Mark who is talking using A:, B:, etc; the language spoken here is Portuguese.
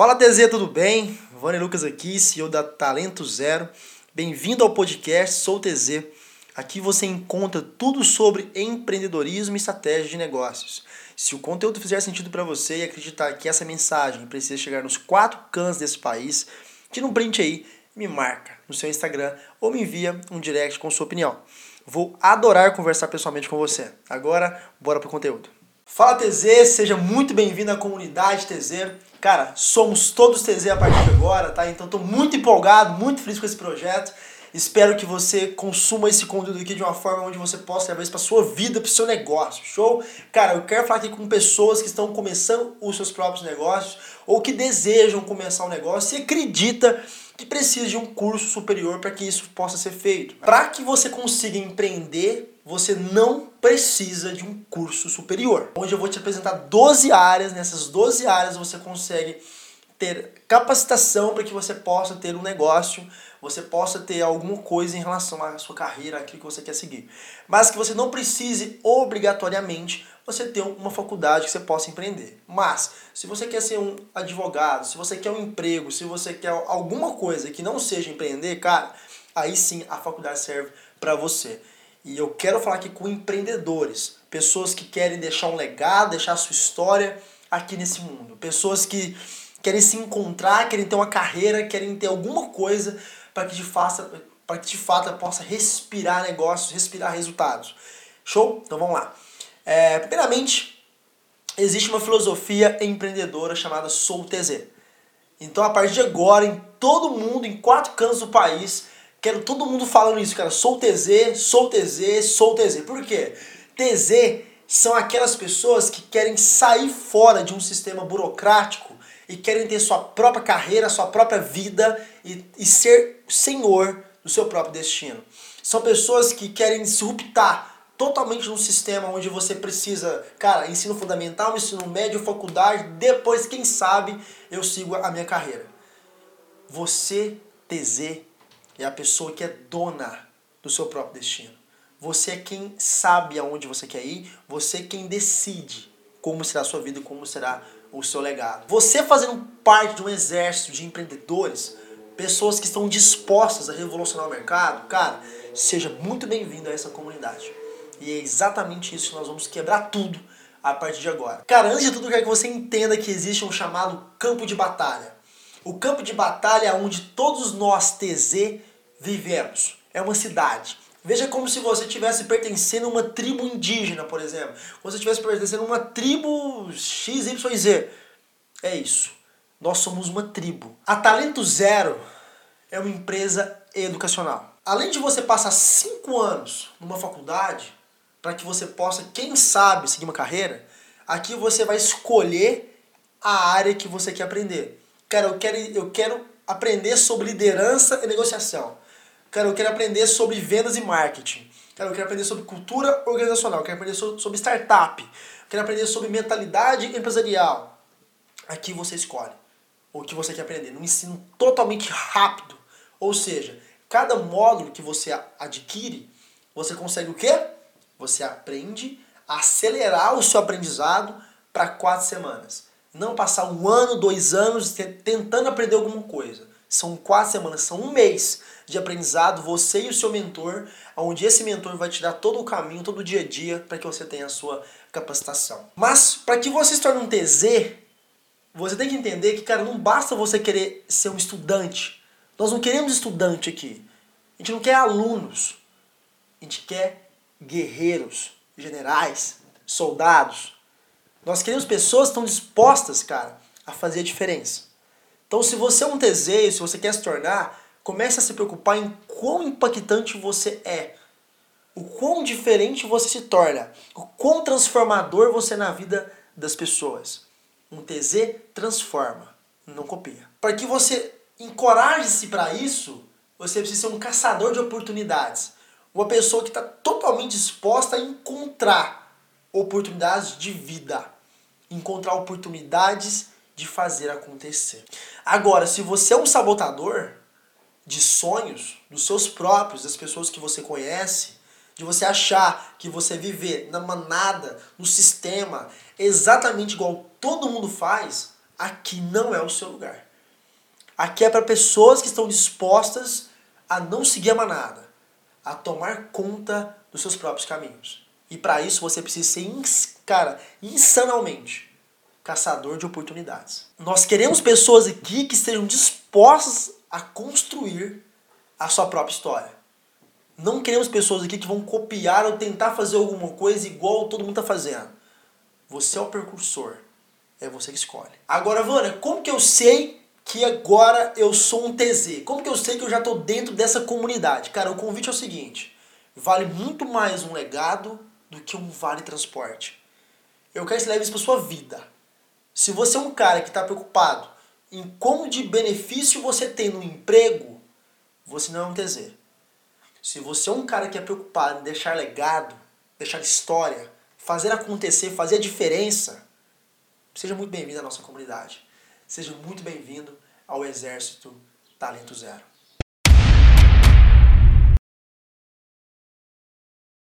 A: Fala TZ, tudo bem? Vani Lucas aqui, CEO da Talento Zero. Bem-vindo ao podcast Sou TZ. Aqui você encontra tudo sobre empreendedorismo e estratégia de negócios. Se o conteúdo fizer sentido para você e acreditar que essa mensagem precisa chegar nos quatro cantos desse país, tira um print aí, me marca no seu Instagram ou me envia um direct com sua opinião. Vou adorar conversar pessoalmente com você. Agora, bora pro conteúdo. Fala TZ, seja muito bem-vindo à comunidade TZ. Cara, somos todos TZ a partir de agora, tá? Então estou muito empolgado, muito feliz com esse projeto. Espero que você consuma esse conteúdo aqui de uma forma onde você possa levar isso para sua vida, para o seu negócio. Show? Cara, eu quero falar aqui com pessoas que estão começando os seus próprios negócios ou que desejam começar um negócio e acredita que precisa de um curso superior para que isso possa ser feito. Para que você consiga empreender, você não precisa de um curso superior. Onde eu vou te apresentar 12 áreas, nessas 12 áreas você consegue ter capacitação para que você possa ter um negócio, você possa ter alguma coisa em relação à sua carreira, aquilo que você quer seguir. Mas que você não precise obrigatoriamente você ter uma faculdade que você possa empreender. Mas, se você quer ser um advogado, se você quer um emprego, se você quer alguma coisa que não seja empreender, cara, aí sim a faculdade serve para você. E eu quero falar aqui com empreendedores, pessoas que querem deixar um legado, deixar a sua história aqui nesse mundo, pessoas que querem se encontrar, querem ter uma carreira, querem ter alguma coisa para que de fato, para que de fato possa respirar negócios, respirar resultados. Show? Então vamos lá. É, primeiramente, existe uma filosofia empreendedora chamada Sou TZ. Então, a partir de agora, em todo mundo, em quatro cantos do país, Quero todo mundo falando isso, cara. Sou TZ, sou TZ, sou TZ. Por quê? TZ são aquelas pessoas que querem sair fora de um sistema burocrático e querem ter sua própria carreira, sua própria vida e, e ser senhor do seu próprio destino. São pessoas que querem disruptar totalmente num sistema onde você precisa, cara, ensino fundamental, ensino médio, faculdade, depois, quem sabe, eu sigo a minha carreira. Você, TZ, é a pessoa que é dona do seu próprio destino. Você é quem sabe aonde você quer ir, você é quem decide como será a sua vida e como será o seu legado. Você fazendo parte de um exército de empreendedores, pessoas que estão dispostas a revolucionar o mercado, cara, seja muito bem-vindo a essa comunidade. E é exatamente isso que nós vamos quebrar tudo a partir de agora. Cara, antes de tudo, eu quero que você entenda que existe um chamado campo de batalha. O campo de batalha é onde todos nós, TZ, vivemos. É uma cidade. Veja como se você estivesse pertencendo a uma tribo indígena, por exemplo. Como se você estivesse pertencendo a uma tribo XYZ. É isso. Nós somos uma tribo. A Talento Zero é uma empresa educacional. Além de você passar cinco anos numa faculdade, para que você possa, quem sabe, seguir uma carreira, aqui você vai escolher a área que você quer aprender. Cara, eu quero, eu quero aprender sobre liderança e negociação. Cara, eu quero aprender sobre vendas e marketing. Cara, eu quero aprender sobre cultura organizacional. Eu quero aprender sobre startup. Eu quero aprender sobre mentalidade empresarial. Aqui você escolhe o que você quer aprender. Num ensino totalmente rápido. Ou seja, cada módulo que você adquire, você consegue o quê? Você aprende a acelerar o seu aprendizado para quatro semanas. Não passar um ano, dois anos tentando aprender alguma coisa. São quatro semanas, são um mês de aprendizado, você e o seu mentor, onde esse mentor vai te dar todo o caminho, todo o dia a dia, para que você tenha a sua capacitação. Mas, para que você se torne um TZ, você tem que entender que, cara, não basta você querer ser um estudante. Nós não queremos estudante aqui. A gente não quer alunos. A gente quer guerreiros, generais, soldados. Nós queremos pessoas que estão dispostas, cara, a fazer a diferença. Então, se você é um TZ, se você quer se tornar, comece a se preocupar em quão impactante você é. O quão diferente você se torna. O quão transformador você é na vida das pessoas. Um TZ transforma, não copia. Para que você encoraje-se para isso, você precisa ser um caçador de oportunidades. Uma pessoa que está totalmente disposta a encontrar oportunidades de vida. Encontrar oportunidades de fazer acontecer. Agora, se você é um sabotador de sonhos, dos seus próprios, das pessoas que você conhece, de você achar que você viver na manada, no sistema, exatamente igual todo mundo faz, aqui não é o seu lugar. Aqui é para pessoas que estão dispostas a não seguir a manada, a tomar conta dos seus próprios caminhos. E para isso você precisa ser, cara, insanamente caçador de oportunidades. Nós queremos pessoas aqui que estejam dispostas a construir a sua própria história. Não queremos pessoas aqui que vão copiar ou tentar fazer alguma coisa igual todo mundo está fazendo. Você é o percursor. É você que escolhe. Agora, Vânia, como que eu sei que agora eu sou um TZ? Como que eu sei que eu já estou dentro dessa comunidade? Cara, o convite é o seguinte: vale muito mais um legado do que um vale transporte. Eu quero que você leve isso para sua vida. Se você é um cara que está preocupado em como de benefício você tem no emprego, você não é um TZ. Se você é um cara que é preocupado em deixar legado, deixar história, fazer acontecer, fazer a diferença, seja muito bem-vindo à nossa comunidade. Seja muito bem-vindo ao Exército Talento Zero.